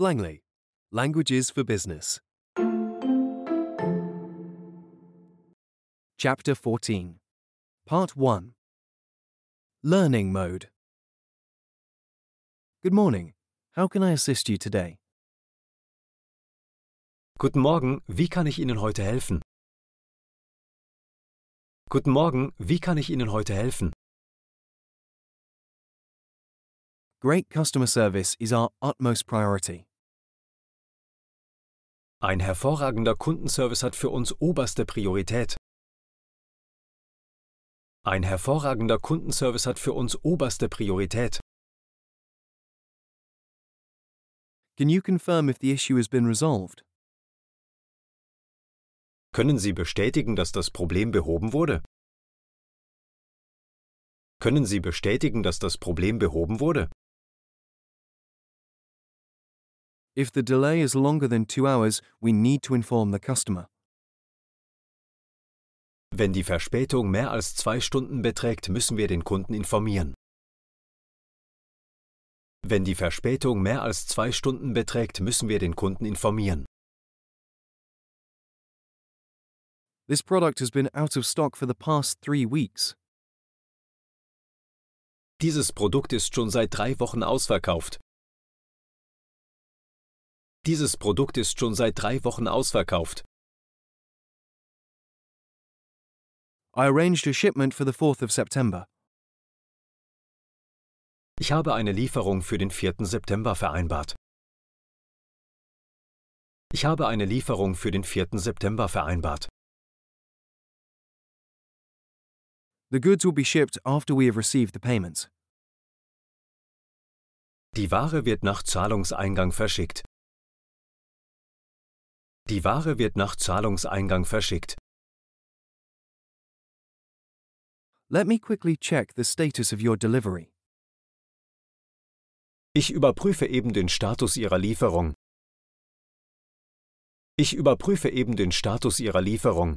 Langley, Languages for Business. Chapter 14, Part 1 Learning Mode. Good morning. How can I assist you today? Guten Morgen, wie kann ich Ihnen heute helfen? Guten Morgen, wie kann ich Ihnen heute helfen? Great customer service is our utmost priority. Ein hervorragender Kundenservice hat für uns oberste Priorität. Ein hervorragender Kundenservice hat für uns oberste Priorität. Can you confirm if the issue has been resolved? Können Sie bestätigen, dass das Problem behoben wurde? Können Sie bestätigen, dass das Problem behoben wurde? If the delay is longer than two hours, we need to inform the customer. Wenn die Verspätung mehr als zwei Stunden beträgt, müssen wir den Kunden informieren. Wenn die Verspätung mehr als zwei Stunden beträgt, müssen wir den Kunden informieren. This product has been out of stock for the past three weeks. Dieses Produkt ist schon seit drei Wochen ausverkauft. Dieses Produkt ist schon seit drei Wochen ausverkauft. I arranged a shipment for the 4th of September. Ich habe eine Lieferung für den 4. September vereinbart. Ich habe eine Lieferung für den 4. September vereinbart. The goods will be shipped after we have received the payments. Die Ware wird nach Zahlungseingang verschickt. Die Ware wird nach Zahlungseingang verschickt. Let me quickly check the status of your delivery. Ich überprüfe eben den Status Ihrer Lieferung. Ich überprüfe eben den Status Ihrer Lieferung.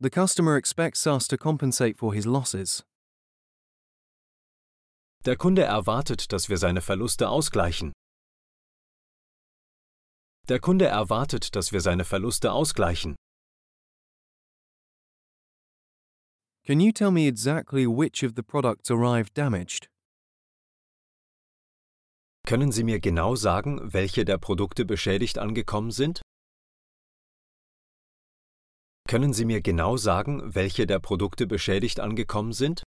The customer expects us to compensate for his losses. Der Kunde erwartet, dass wir seine Verluste ausgleichen. Der Kunde erwartet, dass wir seine Verluste ausgleichen. Can you tell me exactly which of the products arrived damaged? Können Sie mir genau sagen, welche der Produkte beschädigt angekommen sind? Können Sie mir genau sagen, welche der Produkte beschädigt angekommen sind?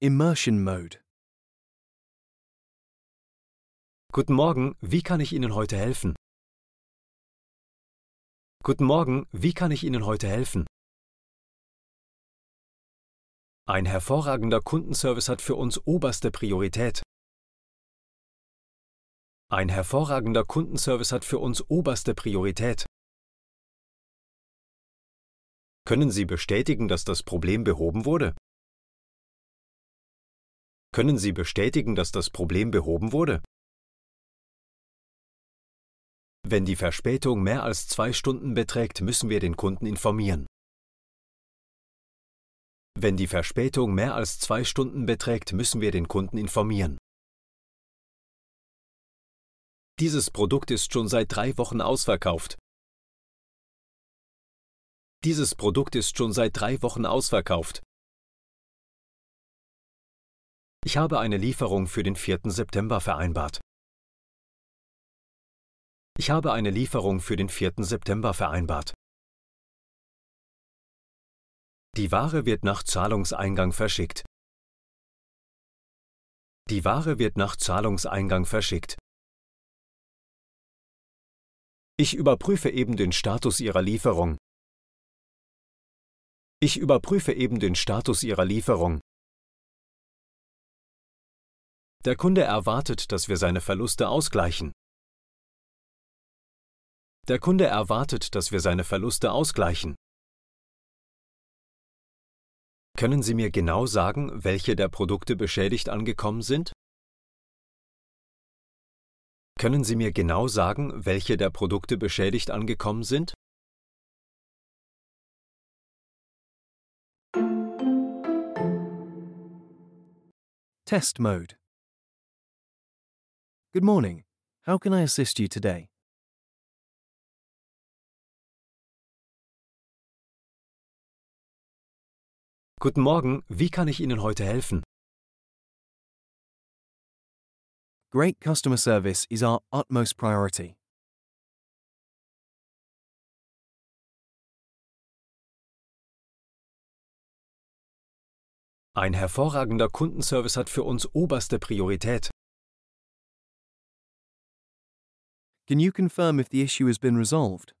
Immersion Mode. Guten Morgen, wie kann ich Ihnen heute helfen? Guten Morgen, wie kann ich Ihnen heute helfen? Ein hervorragender Kundenservice hat für uns oberste Priorität. Ein hervorragender Kundenservice hat für uns oberste Priorität. Können Sie bestätigen, dass das Problem behoben wurde? Können Sie bestätigen, dass das Problem behoben wurde? Wenn die Verspätung mehr als zwei Stunden beträgt, müssen wir den Kunden informieren. Wenn die Verspätung mehr als zwei Stunden beträgt, müssen wir den Kunden informieren. Dieses Produkt ist schon seit drei Wochen ausverkauft. Dieses Produkt ist schon seit drei Wochen ausverkauft. Ich habe eine Lieferung für den 4. September vereinbart. Ich habe eine Lieferung für den 4. September vereinbart. Die Ware wird nach Zahlungseingang verschickt. Die Ware wird nach Zahlungseingang verschickt. Ich überprüfe eben den Status Ihrer Lieferung. Ich überprüfe eben den Status Ihrer Lieferung. Der Kunde erwartet, dass wir seine Verluste ausgleichen. Der Kunde erwartet, dass wir seine Verluste ausgleichen. Können Sie mir genau sagen, welche der Produkte beschädigt angekommen sind? Können Sie mir genau sagen, welche der Produkte beschädigt angekommen sind? Test Mode Good morning. How can I assist you today? Guten Morgen, wie kann ich Ihnen heute helfen? Great customer service is our utmost priority. Ein hervorragender Kundenservice hat für uns oberste Priorität. Can you confirm if the issue has been resolved?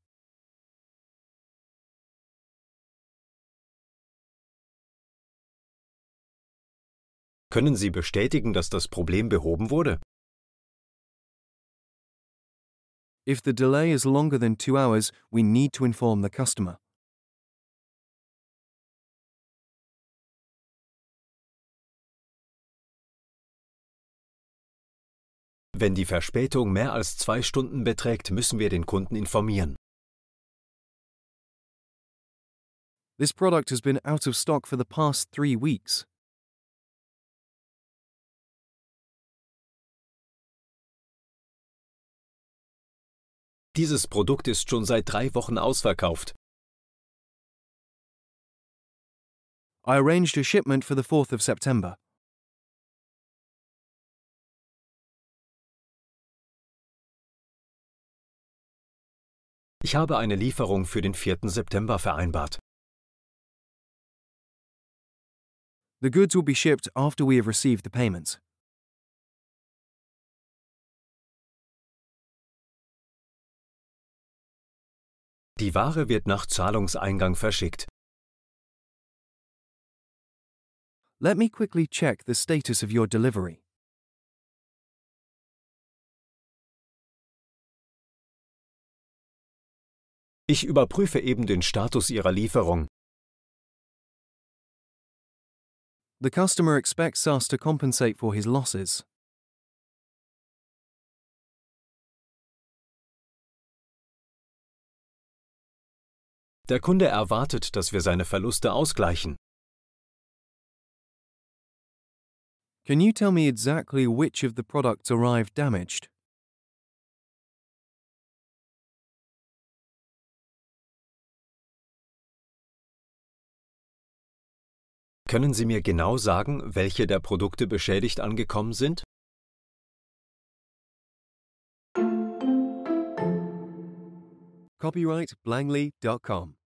Können Sie bestätigen, dass das Problem behoben wurde? If the delay is longer than two hours, we need to inform the customer. Wenn die Verspätung mehr als zwei Stunden beträgt, müssen wir den Kunden informieren. This product has been out of stock for the past three weeks. Dieses Produkt ist schon seit drei Wochen ausverkauft. I arranged a shipment for the 4th of September. Ich habe eine Lieferung für den 4. September vereinbart. The goods will be shipped after we have received the payments. Die Ware wird nach Zahlungseingang verschickt. Let me quickly check the status of your delivery. Ich überprüfe eben den Status Ihrer Lieferung. The customer expects us to compensate for his losses. Der Kunde erwartet, dass wir seine Verluste ausgleichen. Can you tell me exactly which of the products arrived damaged? Können Sie mir genau sagen, welche der Produkte beschädigt angekommen sind? Copyright Blangley.com.